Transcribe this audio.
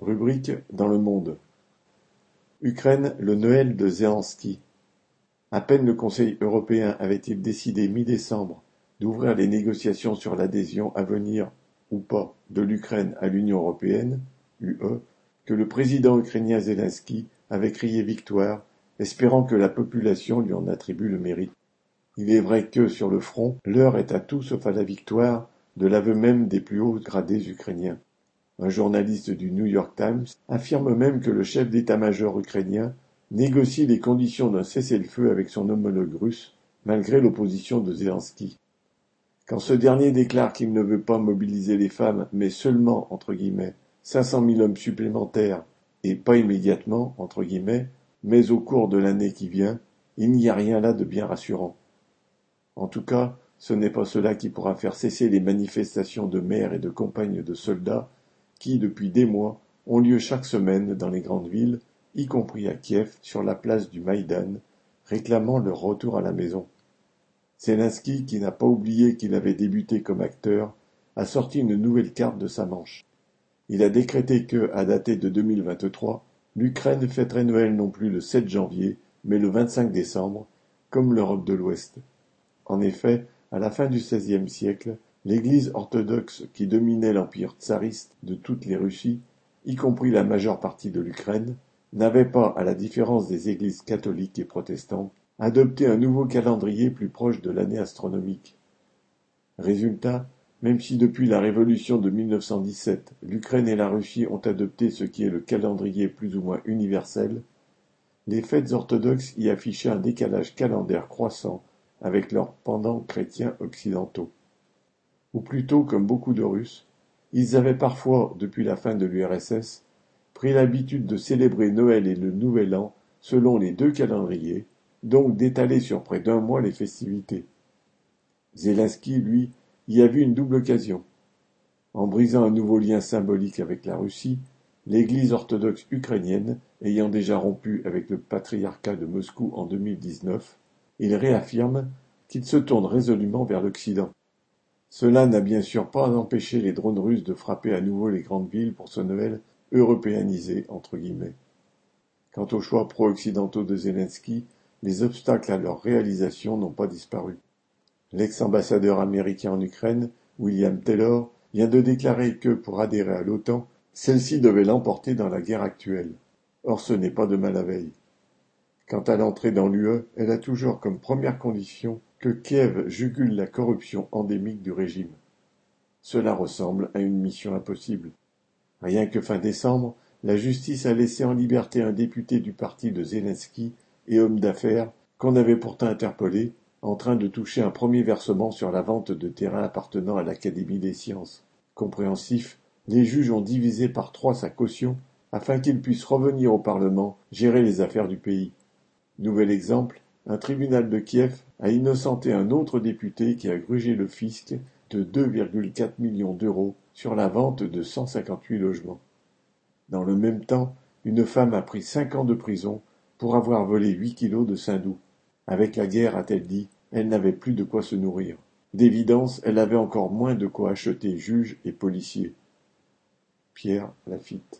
Rubrique dans le monde. Ukraine, le Noël de Zelensky. À peine le Conseil européen avait-il décidé mi-décembre d'ouvrir les négociations sur l'adhésion à venir ou pas de l'Ukraine à l'Union européenne, UE, que le président ukrainien Zelensky avait crié victoire, espérant que la population lui en attribue le mérite. Il est vrai que, sur le front, l'heure est à tout sauf à la victoire, de l'aveu même des plus hauts gradés ukrainiens. Un journaliste du New York Times affirme même que le chef d'état-major ukrainien négocie les conditions d'un cessez-le-feu avec son homologue russe, malgré l'opposition de Zelensky. Quand ce dernier déclare qu'il ne veut pas mobiliser les femmes, mais seulement, entre guillemets, 500 000 hommes supplémentaires, et pas immédiatement, entre guillemets, mais au cours de l'année qui vient, il n'y a rien là de bien rassurant. En tout cas, ce n'est pas cela qui pourra faire cesser les manifestations de mères et de compagnes de soldats qui, depuis des mois, ont lieu chaque semaine dans les grandes villes, y compris à Kiev, sur la place du Maïdan, réclamant leur retour à la maison. Zelensky, qui n'a pas oublié qu'il avait débuté comme acteur, a sorti une nouvelle carte de sa manche. Il a décrété que, à dater de 2023, l'Ukraine fêterait Noël non plus le 7 janvier, mais le 25 décembre, comme l'Europe de l'Ouest. En effet, à la fin du XVIe siècle, L'Église orthodoxe qui dominait l'empire tsariste de toutes les Russies, y compris la majeure partie de l'Ukraine, n'avait pas, à la différence des églises catholiques et protestantes, adopté un nouveau calendrier plus proche de l'année astronomique. Résultat, même si depuis la révolution de 1917, l'Ukraine et la Russie ont adopté ce qui est le calendrier plus ou moins universel, les fêtes orthodoxes y affichaient un décalage calendaire croissant avec leurs pendants chrétiens occidentaux ou plutôt comme beaucoup de Russes, ils avaient parfois, depuis la fin de l'URSS, pris l'habitude de célébrer Noël et le Nouvel An selon les deux calendriers, donc d'étaler sur près d'un mois les festivités. Zelensky, lui, y a vu une double occasion. En brisant un nouveau lien symbolique avec la Russie, l'Église orthodoxe ukrainienne ayant déjà rompu avec le patriarcat de Moscou en 2019, il réaffirme qu'il se tourne résolument vers l'Occident. Cela n'a bien sûr pas empêché les drones russes de frapper à nouveau les grandes villes pour ce Noël européanisé entre guillemets. Quant aux choix pro-occidentaux de Zelensky, les obstacles à leur réalisation n'ont pas disparu. L'ex-ambassadeur américain en Ukraine, William Taylor, vient de déclarer que, pour adhérer à l'OTAN, celle-ci devait l'emporter dans la guerre actuelle. Or ce n'est pas de mal à veille. Quant à l'entrée dans l'UE, elle a toujours comme première condition que Kiev jugule la corruption endémique du régime. Cela ressemble à une mission impossible. Rien que fin décembre, la justice a laissé en liberté un député du parti de Zelensky et homme d'affaires qu'on avait pourtant interpellé, en train de toucher un premier versement sur la vente de terrains appartenant à l'Académie des sciences. Compréhensif, les juges ont divisé par trois sa caution afin qu'il puisse revenir au Parlement gérer les affaires du pays. Nouvel exemple, un tribunal de Kiev a innocenté un autre député qui a grugé le fisc de 2,4 millions d'euros sur la vente de 158 logements. Dans le même temps, une femme a pris cinq ans de prison pour avoir volé 8 kilos de saindoux. Avec la guerre, a-t-elle dit, elle n'avait plus de quoi se nourrir. D'évidence, elle avait encore moins de quoi acheter juges et policiers. Pierre Lafitte.